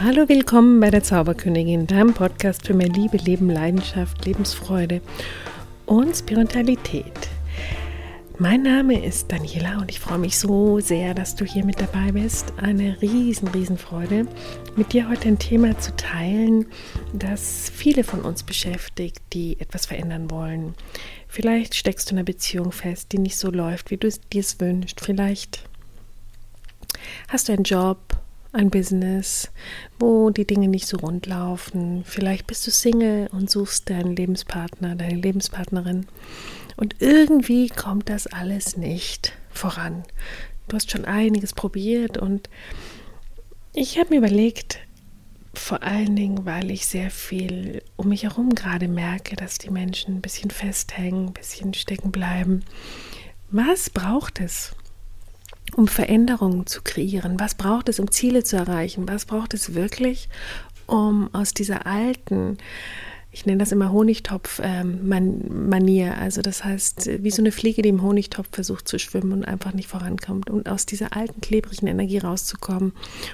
Hallo, willkommen bei der Zauberkönigin, deinem Podcast für mehr Liebe, Leben, Leidenschaft, Lebensfreude und Spiritualität. Mein Name ist Daniela und ich freue mich so sehr, dass du hier mit dabei bist. Eine riesen, riesen Freude, mit dir heute ein Thema zu teilen, das viele von uns beschäftigt, die etwas verändern wollen. Vielleicht steckst du in einer Beziehung fest, die nicht so läuft, wie du es dir wünschst. Vielleicht hast du einen Job, ein Business, wo die Dinge nicht so rund laufen. Vielleicht bist du Single und suchst deinen Lebenspartner, deine Lebenspartnerin. Und irgendwie kommt das alles nicht voran. Du hast schon einiges probiert und ich habe mir überlegt, vor allen Dingen, weil ich sehr viel um mich herum gerade merke, dass die Menschen ein bisschen festhängen, ein bisschen stecken bleiben. Was braucht es? Um Veränderungen zu kreieren? Was braucht es, um Ziele zu erreichen? Was braucht es wirklich, um aus dieser alten, ich nenne das immer Honigtopf-Manier, ähm, also das heißt, wie so eine Fliege, die im Honigtopf versucht zu schwimmen und einfach nicht vorankommt, und aus dieser alten, klebrigen Energie rauszukommen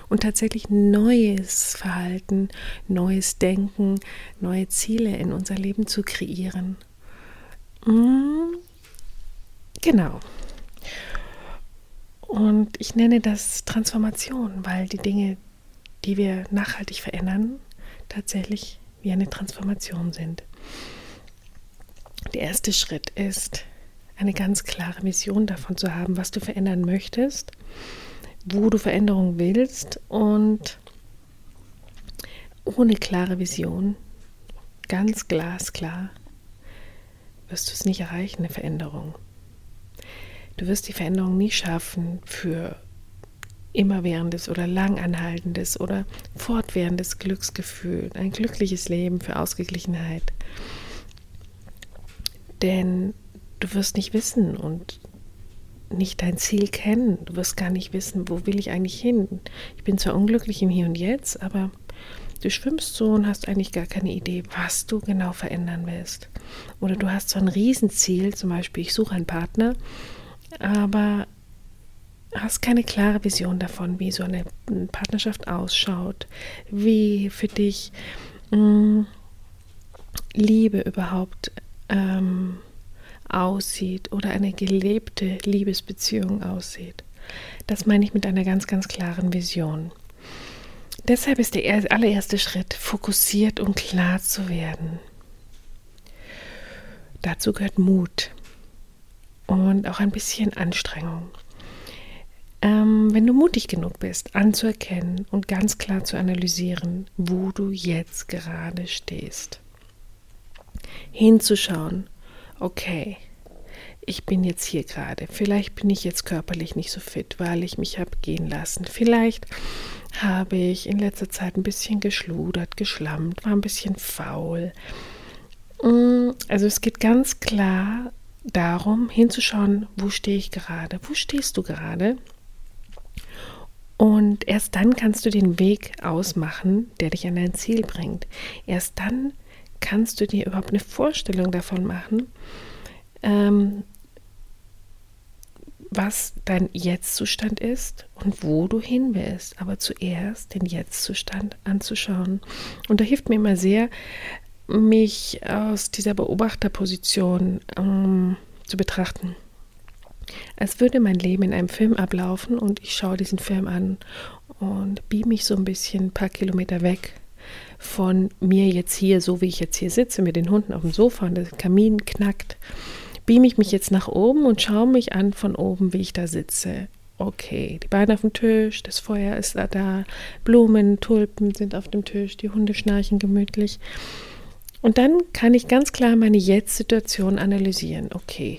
und tatsächlich neues Verhalten, neues Denken, neue Ziele in unser Leben zu kreieren. Mm, genau. Und ich nenne das Transformation, weil die Dinge, die wir nachhaltig verändern, tatsächlich wie eine Transformation sind. Der erste Schritt ist, eine ganz klare Vision davon zu haben, was du verändern möchtest, wo du Veränderung willst und ohne klare Vision, ganz glasklar, wirst du es nicht erreichen, eine Veränderung. Du wirst die Veränderung nie schaffen für immerwährendes oder langanhaltendes oder fortwährendes Glücksgefühl, ein glückliches Leben für Ausgeglichenheit. Denn du wirst nicht wissen und nicht dein Ziel kennen. Du wirst gar nicht wissen, wo will ich eigentlich hin. Ich bin zwar unglücklich im Hier und Jetzt, aber du schwimmst so und hast eigentlich gar keine Idee, was du genau verändern willst. Oder du hast so ein Riesenziel, zum Beispiel, ich suche einen Partner aber hast keine klare Vision davon, wie so eine Partnerschaft ausschaut, wie für dich mh, mm, Liebe überhaupt ähm, aussieht oder eine gelebte Liebesbeziehung aussieht. Das meine ich mit einer ganz, ganz klaren Vision. Deshalb ist der allererste Schritt, fokussiert und klar zu werden. Dazu gehört Mut und auch ein bisschen Anstrengung. Ähm, wenn du mutig genug bist, anzuerkennen und ganz klar zu analysieren, wo du jetzt gerade stehst. Hinzuschauen, okay, ich bin jetzt hier gerade. Vielleicht bin ich jetzt körperlich nicht so fit, weil ich mich habe gehen lassen. Vielleicht habe ich in letzter Zeit ein bisschen geschludert, geschlammt, war ein bisschen faul. Mm, also es geht ganz klar darum, hinzuschauen, wo stehe ich gerade, wo stehst du gerade. Und erst dann kannst du den Weg ausmachen, der dich an dein Ziel bringt. Erst dann kannst du dir überhaupt eine Vorstellung davon machen, ähm, was dein Jetzt-Zustand ist und wo du hin willst. Aber zuerst den Jetzt-Zustand anzuschauen. Und da hilft mir immer sehr, mich aus dieser Beobachterposition ähm, zu betrachten. Als würde mein Leben in einem Film ablaufen und ich schaue diesen Film an und beam mich so ein bisschen ein paar Kilometer weg von mir jetzt hier, so wie ich jetzt hier sitze, mit den Hunden auf dem Sofa und der Kamin knackt, beam ich mich jetzt nach oben und schaue mich an von oben, wie ich da sitze. Okay, die Beine auf dem Tisch, das Feuer ist da, Blumen, Tulpen sind auf dem Tisch, die Hunde schnarchen gemütlich. Und dann kann ich ganz klar meine Jetzt-Situation analysieren. Okay,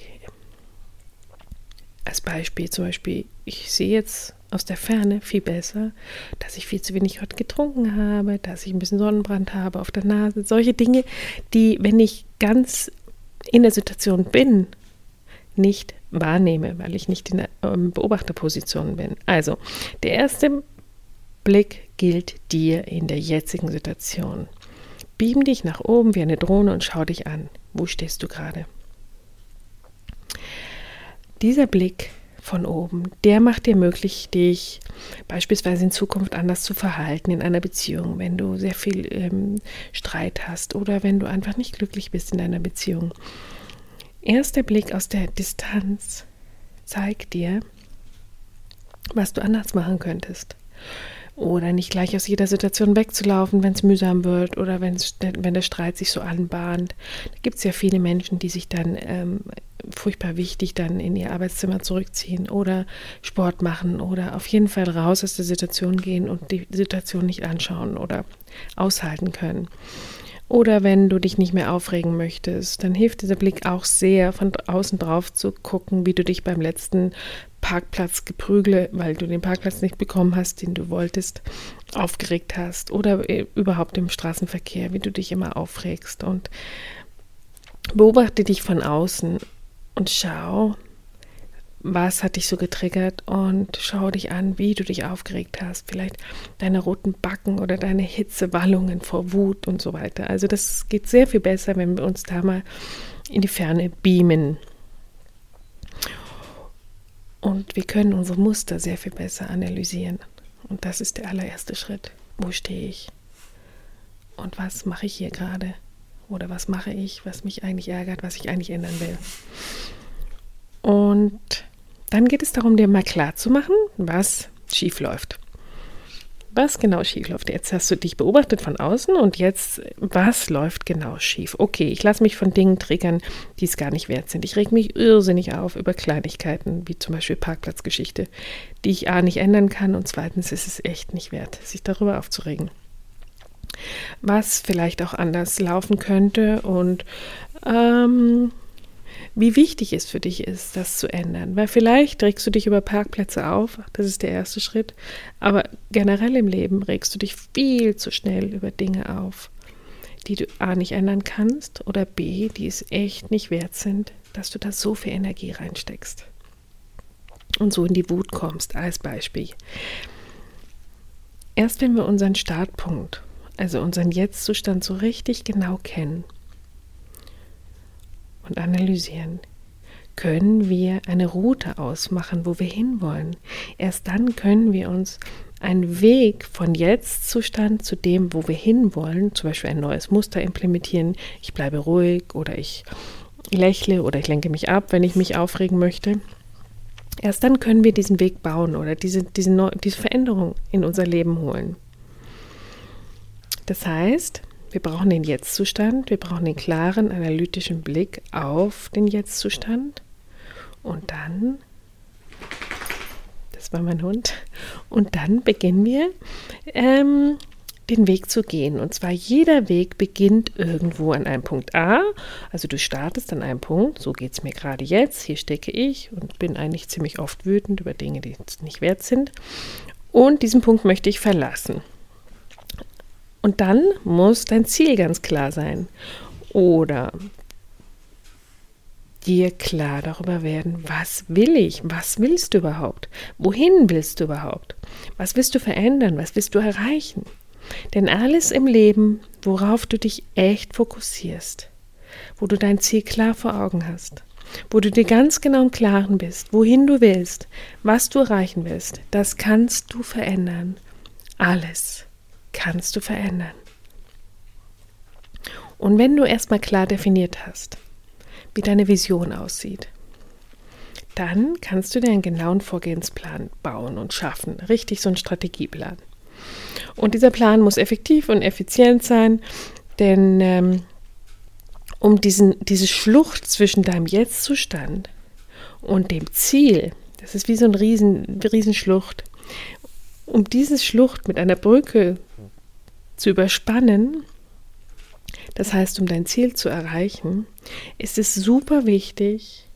als Beispiel zum Beispiel, ich sehe jetzt aus der Ferne viel besser, dass ich viel zu wenig heute getrunken habe, dass ich ein bisschen Sonnenbrand habe auf der Nase. Solche Dinge, die, wenn ich ganz in der Situation bin, nicht wahrnehme, weil ich nicht in der ähm, Beobachterposition bin. Also, der erste Blick gilt dir in der jetzigen Situation. Beam dich nach oben wie eine Drohne und schau dich an. Wo stehst du gerade? Dieser Blick von oben. Der macht dir möglich, dich beispielsweise in Zukunft anders zu verhalten in einer Beziehung, wenn du sehr viel ähm, Streit hast oder wenn du einfach nicht glücklich bist in deiner Beziehung. Erst der Blick aus der Distanz zeigt dir, was du anders machen könntest. Oder nicht gleich aus jeder Situation wegzulaufen, wenn es mühsam wird oder wenn's, wenn der Streit sich so anbahnt. Da gibt es ja viele Menschen, die sich dann ähm, furchtbar wichtig dann in ihr Arbeitszimmer zurückziehen oder Sport machen oder auf jeden Fall raus aus der Situation gehen und die Situation nicht anschauen oder aushalten können. Oder wenn du dich nicht mehr aufregen möchtest, dann hilft dieser Blick auch sehr, von außen drauf zu gucken, wie du dich beim letzten Parkplatzgeprügle, weil du den Parkplatz nicht bekommen hast, den du wolltest, aufgeregt hast. Oder äh, überhaupt im Straßenverkehr, wie du dich immer aufregst. Und beobachte dich von außen und schau, was hat dich so getriggert und schau dich an, wie du dich aufgeregt hast. Vielleicht deine roten Backen oder deine Hitzewallungen vor Wut und so weiter. Also das geht sehr viel besser, wenn wir uns da mal in die Ferne beamen. Und wir können unsere Muster sehr viel besser analysieren. Und das ist der allererste Schritt. Wo stehe ich? Und was mache ich hier gerade? Oder was mache ich, was mich eigentlich ärgert, was ich eigentlich ändern will? Und dann geht es darum, dir mal klar zu machen, was schief läuft. Was genau schief läuft. Jetzt hast du dich beobachtet von außen und jetzt, was läuft genau schief? Okay, ich lasse mich von Dingen triggern, die es gar nicht wert sind. Ich reg mich irrsinnig auf über Kleinigkeiten, wie zum Beispiel Parkplatzgeschichte, die ich A nicht ändern kann und zweitens ist es echt nicht wert, sich darüber aufzuregen. Was vielleicht auch anders laufen könnte und ähm, wie wichtig es für dich ist, das zu ändern. Weil vielleicht regst du dich über Parkplätze auf, das ist der erste Schritt, aber generell im Leben regst du dich viel zu schnell über Dinge auf, die du A nicht ändern kannst oder B, die es echt nicht wert sind, dass du da so viel Energie reinsteckst. Und so in die Wut kommst, als Beispiel. Erst wenn wir unseren Startpunkt, also unseren Jetzt-Zustand so richtig genau kennen, und analysieren, können wir eine Route ausmachen, wo wir hinwollen. Erst dann können wir uns einen Weg von Jetzt-Zustand zu dem, wo wir hinwollen, zum Beispiel ein neues Muster implementieren. Ich bleibe ruhig oder ich lächle oder ich lenke mich ab, wenn ich mich aufregen möchte. Erst dann können wir diesen Weg bauen oder diese, diese, diese Veränderung in unser Leben holen. Das heißt, wir brauchen den Jetzt-Zustand, wir brauchen den klaren analytischen Blick auf den Jetzt-Zustand und dann, das war mein Hund, und dann beginnen wir ähm, den Weg zu gehen. Und zwar jeder Weg beginnt irgendwo an einem Punkt A. Also du startest an einem Punkt, so geht es mir gerade jetzt, hier stecke ich und bin eigentlich ziemlich oft wütend über Dinge, die nicht wert sind. Und diesen Punkt möchte ich verlassen. Und dann muss dein Ziel ganz klar sein. Oder dir klar darüber werden, was will ich, was willst du überhaupt, wohin willst du überhaupt, was willst du verändern, was willst du erreichen. Denn alles im Leben, worauf du dich echt fokussierst, wo du dein Ziel klar vor Augen hast, wo du dir ganz genau im Klaren bist, wohin du willst, was du erreichen willst, das kannst du verändern. Alles kannst du verändern. Und wenn du erstmal klar definiert hast, wie deine Vision aussieht, dann kannst du dir einen genauen Vorgehensplan bauen und schaffen, richtig so einen Strategieplan. Und dieser Plan muss effektiv und effizient sein, denn ähm, um diesen, diese Schlucht zwischen deinem Jetzt-Zustand und dem Ziel, das ist wie so eine riesen, Riesenschlucht, um diese Schlucht mit einer Brücke zu überspannen, das heißt, um dein Ziel zu erreichen, ist es super wichtig,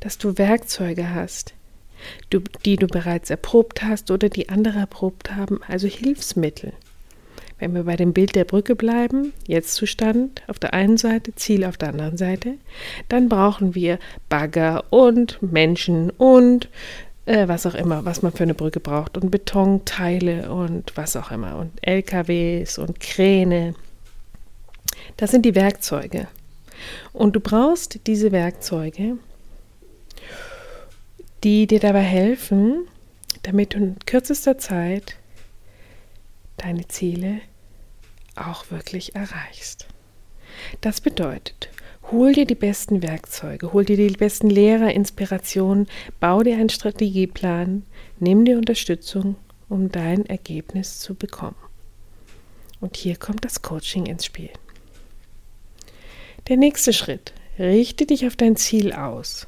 dass du Werkzeuge hast, die du bereits erprobt hast oder die andere erprobt haben, also Hilfsmittel. Wenn wir bei dem Bild der Brücke bleiben, Jetzt-Zustand auf der einen Seite, Ziel auf der anderen Seite, dann brauchen wir Bagger und Menschen und äh, was auch immer, was man für eine Brücke braucht und Betonteile und was auch immer und LKWs und Kräne. Das sind die Werkzeuge. Und du brauchst diese Werkzeuge, die dir dabei helfen, damit du in kürzester Zeit deine Ziele auch wirklich erreichst. Das bedeutet, hol dir die besten Werkzeuge, hol dir die besten Lehrer, Inspirationen, bau dir einen Strategieplan, nimm dir Unterstützung, um dein Ergebnis zu bekommen. Und hier kommt das Coaching ins Spiel. Der nächste Schritt. Richte dich auf dein Ziel aus.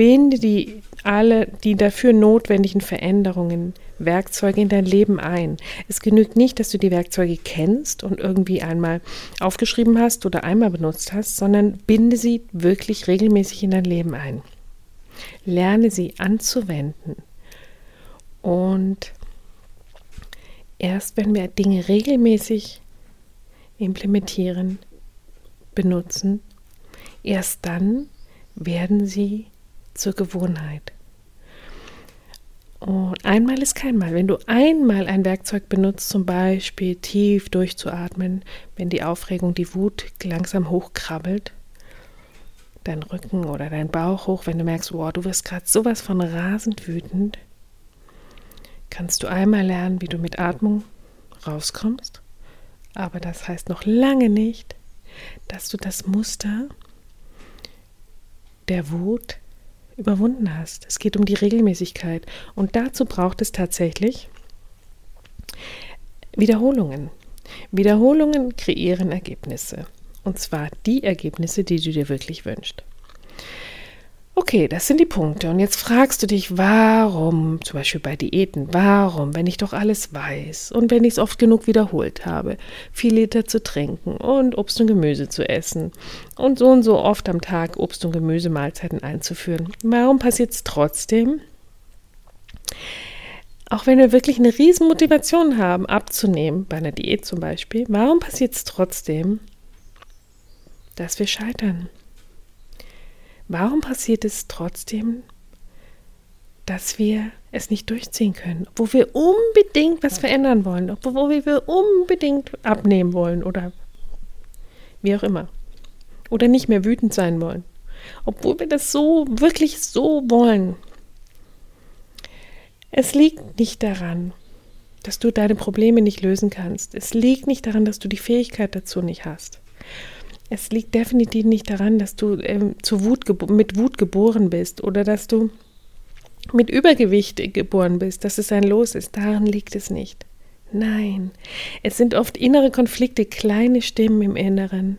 Binde die alle die dafür notwendigen Veränderungen, Werkzeuge in dein Leben ein. Es genügt nicht, dass du die Werkzeuge kennst und irgendwie einmal aufgeschrieben hast oder einmal benutzt hast, sondern binde sie wirklich regelmäßig in dein Leben ein. Lerne sie anzuwenden. Und erst wenn wir Dinge regelmäßig implementieren, benutzen, erst dann werden sie zur Gewohnheit. Und einmal ist kein Mal. Wenn du einmal ein Werkzeug benutzt, zum Beispiel tief durchzuatmen, wenn die Aufregung, die Wut langsam hochkrabbelt, dein Rücken oder dein Bauch hoch, wenn du merkst, wow, du wirst gerade sowas von rasend wütend, kannst du einmal lernen, wie du mit Atmung rauskommst. Aber das heißt noch lange nicht, dass du das Muster der Wut überwunden hast. Es geht um die Regelmäßigkeit. Und dazu braucht es tatsächlich Wiederholungen. Wiederholungen kreieren Ergebnisse. Und zwar die Ergebnisse, die du dir wirklich wünschst. Okay, das sind die Punkte. Und jetzt fragst du dich, warum, zum Beispiel bei Diäten, warum, wenn ich doch alles weiß und wenn ich es oft genug wiederholt habe, viel Liter zu trinken und Obst und Gemüse zu essen und so und so oft am Tag Obst und Gemüse Mahlzeiten einzuführen, warum passiert es trotzdem? Auch wenn wir wirklich eine riesen Motivation haben, abzunehmen, bei einer Diät zum Beispiel, warum passiert es trotzdem, dass wir scheitern? Warum passiert es trotzdem, dass wir es nicht durchziehen können, obwohl wir unbedingt was verändern wollen, obwohl wir unbedingt abnehmen wollen oder wie auch immer. Oder nicht mehr wütend sein wollen, obwohl wir das so, wirklich so wollen. Es liegt nicht daran, dass du deine Probleme nicht lösen kannst. Es liegt nicht daran, dass du die Fähigkeit dazu nicht hast. Es liegt definitiv nicht daran, dass du ähm, zu Wut mit Wut geboren bist oder dass du mit Übergewicht geboren bist, dass es ein Los ist. Daran liegt es nicht. Nein, es sind oft innere Konflikte, kleine Stimmen im Inneren,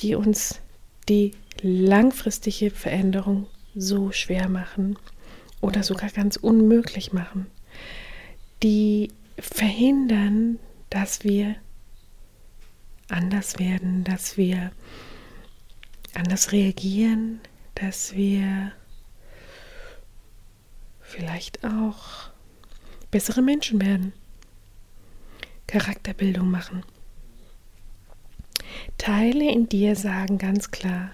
die uns die langfristige Veränderung so schwer machen oder sogar ganz unmöglich machen, die verhindern, dass wir anders werden, dass wir anders reagieren, dass wir vielleicht auch bessere Menschen werden, Charakterbildung machen. Teile in dir sagen ganz klar,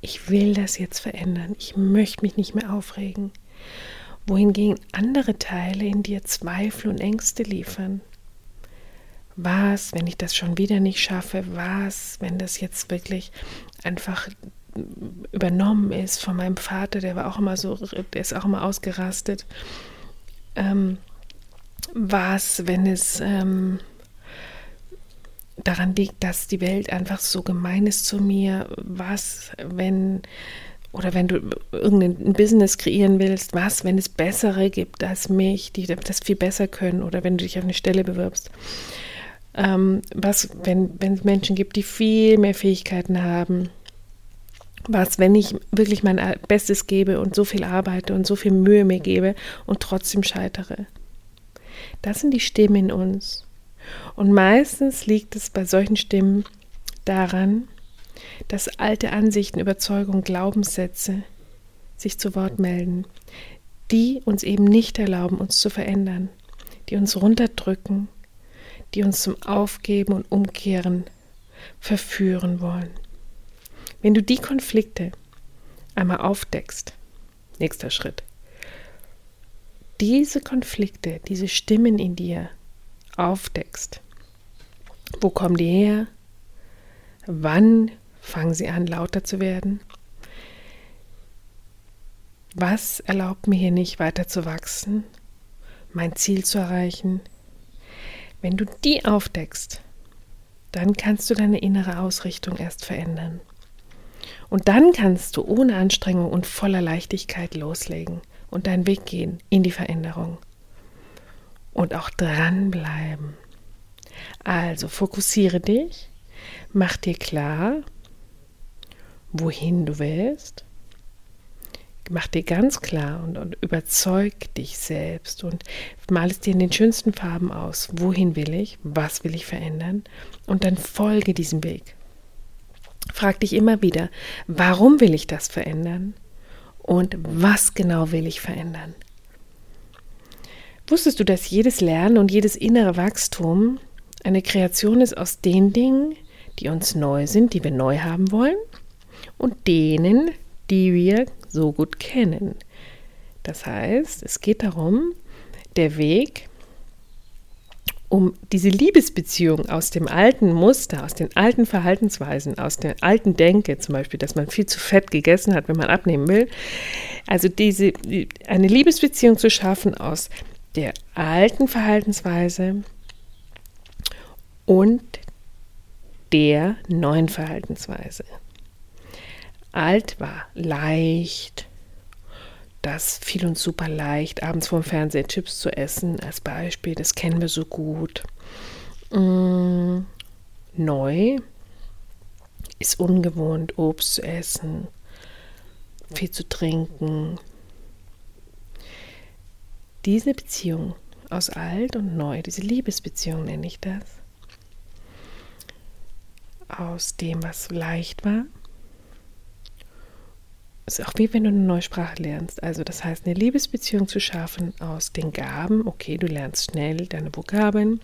ich will das jetzt verändern, ich möchte mich nicht mehr aufregen. Wohingegen andere Teile in dir Zweifel und Ängste liefern, was, wenn ich das schon wieder nicht schaffe, was, wenn das jetzt wirklich einfach übernommen ist von meinem Vater, der war auch immer so, der ist auch immer ausgerastet. Ähm, was, wenn es ähm, daran liegt, dass die Welt einfach so gemein ist zu mir? Was, wenn oder wenn du irgendein Business kreieren willst, was, wenn es bessere gibt als mich, die das viel besser können oder wenn du dich auf eine Stelle bewirbst? Ähm, was, wenn, wenn es Menschen gibt, die viel mehr Fähigkeiten haben, was, wenn ich wirklich mein Bestes gebe und so viel arbeite und so viel Mühe mir gebe und trotzdem scheitere. Das sind die Stimmen in uns. Und meistens liegt es bei solchen Stimmen daran, dass alte Ansichten, Überzeugungen, Glaubenssätze sich zu Wort melden, die uns eben nicht erlauben, uns zu verändern, die uns runterdrücken, die uns zum Aufgeben und Umkehren verführen wollen. Wenn du die Konflikte einmal aufdeckst, nächster Schritt, diese Konflikte, diese Stimmen in dir aufdeckst, wo kommen die her? Wann fangen sie an, lauter zu werden? Was erlaubt mir hier nicht weiter zu wachsen, mein Ziel zu erreichen? Wenn du die aufdeckst, dann kannst du deine innere Ausrichtung erst verändern. Und dann kannst du ohne Anstrengung und voller Leichtigkeit loslegen und deinen Weg gehen in die Veränderung. Und auch dranbleiben. Also fokussiere dich, mach dir klar, wohin du willst. Mach dir ganz klar und, und überzeug dich selbst und mal es dir in den schönsten Farben aus. Wohin will ich? Was will ich verändern? Und dann folge diesem Weg. Frag dich immer wieder, warum will ich das verändern? Und was genau will ich verändern? Wusstest du, dass jedes Lernen und jedes innere Wachstum eine Kreation ist aus den Dingen, die uns neu sind, die wir neu haben wollen, und denen, die wir so gut kennen. Das heißt, es geht darum, der Weg, um diese Liebesbeziehung aus dem alten Muster, aus den alten Verhaltensweisen, aus der alten Denke zum Beispiel, dass man viel zu fett gegessen hat, wenn man abnehmen will, also diese, eine Liebesbeziehung zu schaffen aus der alten Verhaltensweise und der neuen Verhaltensweise. Alt war leicht, das fiel uns super leicht, abends vorm Fernseher Chips zu essen, als Beispiel, das kennen wir so gut. Mm, neu ist ungewohnt, Obst zu essen, viel zu trinken. Diese Beziehung aus alt und neu, diese Liebesbeziehung nenne ich das, aus dem, was leicht war, ist auch wie wenn du eine neue Sprache lernst. Also das heißt, eine Liebesbeziehung zu schaffen aus den Gaben. Okay, du lernst schnell deine Vokabeln.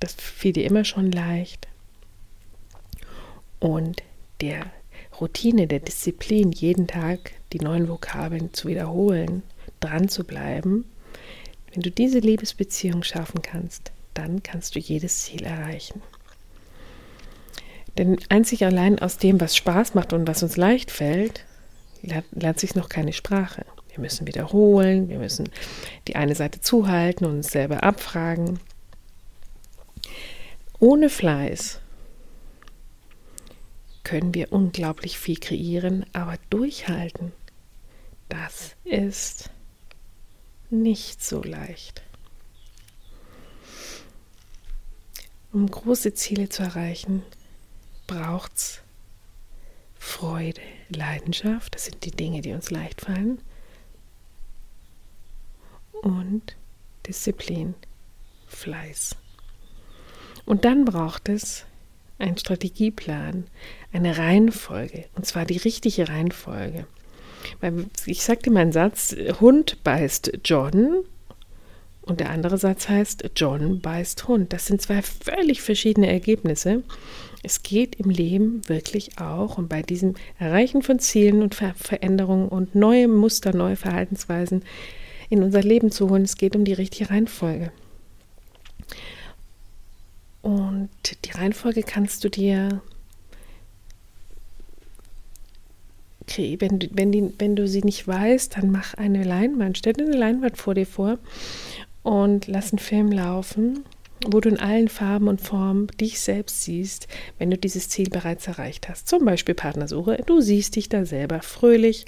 Das fiel dir immer schon leicht. Und der Routine, der Disziplin, jeden Tag die neuen Vokabeln zu wiederholen, dran zu bleiben. Wenn du diese Liebesbeziehung schaffen kannst, dann kannst du jedes Ziel erreichen. Denn einzig allein aus dem, was Spaß macht und was uns leicht fällt, lernt sich noch keine Sprache. Wir müssen wiederholen, wir müssen die eine Seite zuhalten und uns selber abfragen. Ohne Fleiß können wir unglaublich viel kreieren, aber durchhalten, das ist nicht so leicht. Um große Ziele zu erreichen, braucht es Freude, Leidenschaft, das sind die Dinge, die uns leicht fallen. Und Disziplin, Fleiß. Und dann braucht es einen Strategieplan, eine Reihenfolge, und zwar die richtige Reihenfolge. Weil ich sagte meinen Satz, Hund beißt John und der andere Satz heißt, John beißt Hund. Das sind zwei völlig verschiedene Ergebnisse. Es geht im Leben wirklich auch und bei diesem Erreichen von Zielen und Ver Veränderungen und neue Muster, neue Verhaltensweisen in unser Leben zu holen. Es geht um die richtige Reihenfolge. Und die Reihenfolge kannst du dir, wenn wenn, die, wenn du sie nicht weißt, dann mach eine Leinwand, stell dir eine Leinwand vor dir vor und lass einen Film laufen wo du in allen Farben und Formen dich selbst siehst, wenn du dieses Ziel bereits erreicht hast. Zum Beispiel Partnersuche. Du siehst dich da selber fröhlich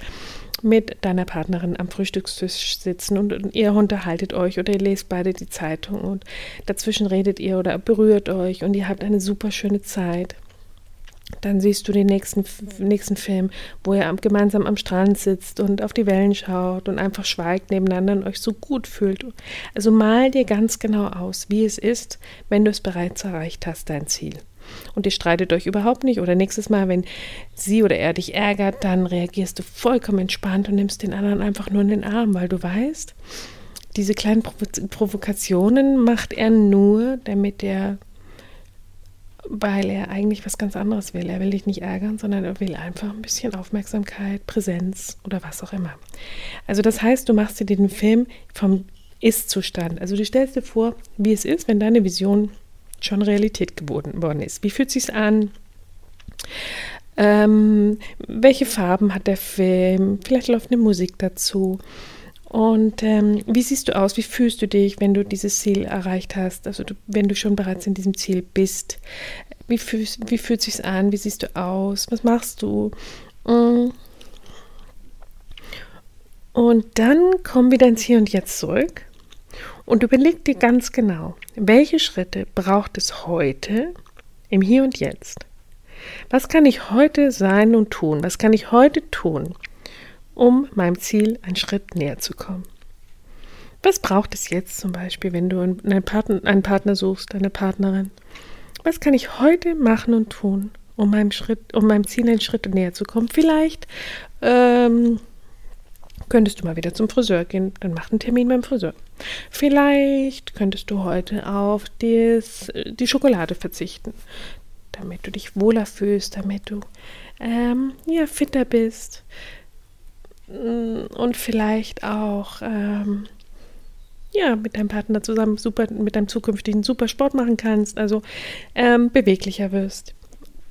mit deiner Partnerin am Frühstückstisch sitzen und, ihr unterhaltet euch oder ihr lest beide die Zeitung und dazwischen redet ihr oder berührt euch und ihr habt eine super schöne Zeit. Dann siehst du den nächsten, nächsten Film, wo ihr gemeinsam am Strand sitzt und auf die Wellen schaut und einfach schweigt nebeneinander und euch so gut fühlt. Also mal dir ganz genau aus, wie es ist, wenn du es bereits erreicht hast, dein Ziel. Und ihr streitet euch überhaupt nicht. Oder nächstes Mal, wenn sie oder er dich ärgert, dann reagierst du vollkommen entspannt und nimmst den anderen einfach nur in den Arm, weil du weißt, diese kleinen Provokationen macht er nur, damit er weil er eigentlich was ganz anderes will. Er will dich nicht ärgern, sondern er will einfach ein bisschen Aufmerksamkeit, Präsenz oder was auch immer. Also das heißt, du machst dir den Film vom Ist-Zustand. Also du stellst dir vor, wie es ist, wenn deine Vision schon Realität geworden worden ist. Wie fühlt es sich an? Ähm, welche Farben hat der Film? Vielleicht läuft eine Musik dazu. Und ähm, wie siehst du aus? Wie fühlst du dich, wenn du dieses Ziel erreicht hast? Also du, wenn du schon bereits in diesem Ziel bist? Wie, fühl, wie fühlt es sich an? Wie siehst du aus? Was machst du? Mm. Und dann komm wieder ins Hier und Jetzt zurück und überleg dir ganz genau, welche Schritte braucht es heute im Hier und Jetzt? Was kann ich heute sein und tun? Was kann ich heute tun, um meinem Ziel einen Schritt näher zu kommen. Was braucht es jetzt zum Beispiel, wenn du einen Partner, einen Partner suchst, eine Partnerin? Was kann ich heute machen und tun, um meinem Schritt, um meinem Ziel einen Schritt näher zu kommen? Vielleicht ähm, könntest du mal wieder zum Friseur gehen, dann mach einen Termin beim Friseur. Vielleicht könntest du heute auf des, die Schokolade verzichten, damit du dich wohler fühlst, damit du ähm, ja, fitter bist. Mm, und vielleicht auch ähm, ja, mit deinem Partner zusammen super, mit deinem zukünftigen super Sport machen kannst, also ähm, beweglicher wirst.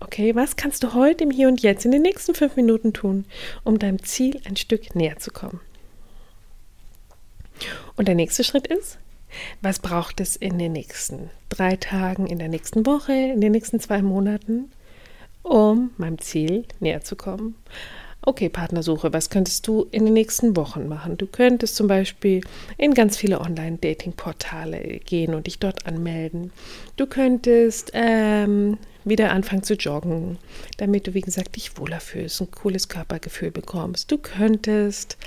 Okay, was kannst du heute im Hier und Jetzt in den nächsten fünf Minuten tun, um deinem Ziel ein Stück näher zu kommen? Und der nächste Schritt ist, was braucht es in den nächsten drei Tagen, in der nächsten Woche, in den nächsten zwei Monaten, um meinem Ziel näher zu kommen? Okay, Partnersuche, was könntest du in den nächsten Wochen machen? Du könntest zum Beispiel in ganz viele Online-Dating-Portale gehen und dich dort anmelden. Du könntest ähm, wieder anfangen zu joggen, damit du, wie gesagt, dich wohler fühlst, ein cooles Körpergefühl bekommst. Du könntest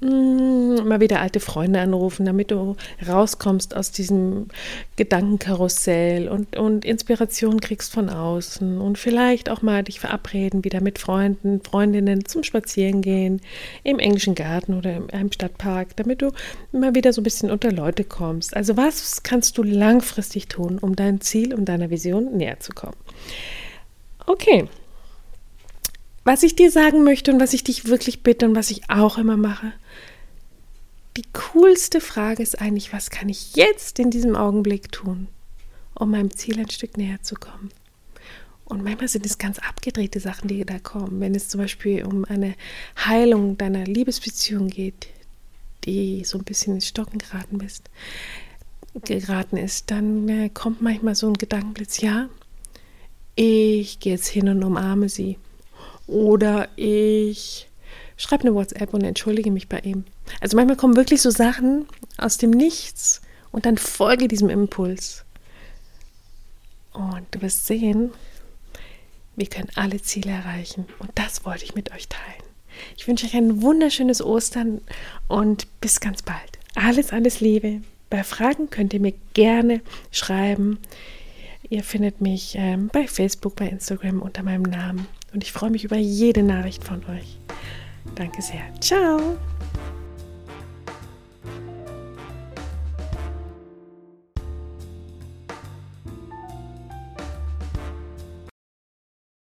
mal wieder alte Freunde anrufen, damit du rauskommst aus diesem Gedankenkarussell und, und Inspiration kriegst von außen und vielleicht auch mal dich verabreden, wieder mit Freunden, Freundinnen zum Spazierengehen im englischen Garten oder in einem Stadtpark, damit du mal wieder so ein bisschen unter Leute kommst. Also was kannst du langfristig tun, um dein Ziel, um deiner Vision näher zu kommen? Okay, was ich dir sagen möchte und was ich dich wirklich bitte und was ich auch immer mache, die coolste Frage ist eigentlich, was kann ich jetzt in diesem Augenblick tun, um meinem Ziel ein Stück näher zu kommen? Und manchmal sind es ganz abgedrehte Sachen, die da kommen. Wenn es zum Beispiel um eine Heilung deiner Liebesbeziehung geht, die so ein bisschen ins Stocken geraten ist, geraten ist, dann äh, kommt manchmal so ein Gedankenblitz, ja, ich gehe jetzt hin und umarme sie. Oder ich schreibe eine WhatsApp und entschuldige mich bei ihm. Also manchmal kommen wirklich so Sachen aus dem Nichts und dann folge diesem Impuls. Und du wirst sehen, wir können alle Ziele erreichen. Und das wollte ich mit euch teilen. Ich wünsche euch ein wunderschönes Ostern und bis ganz bald. Alles, alles Liebe. Bei Fragen könnt ihr mir gerne schreiben. Ihr findet mich ähm, bei Facebook, bei Instagram unter meinem Namen und ich freue mich über jede Nachricht von euch. Danke sehr. Ciao.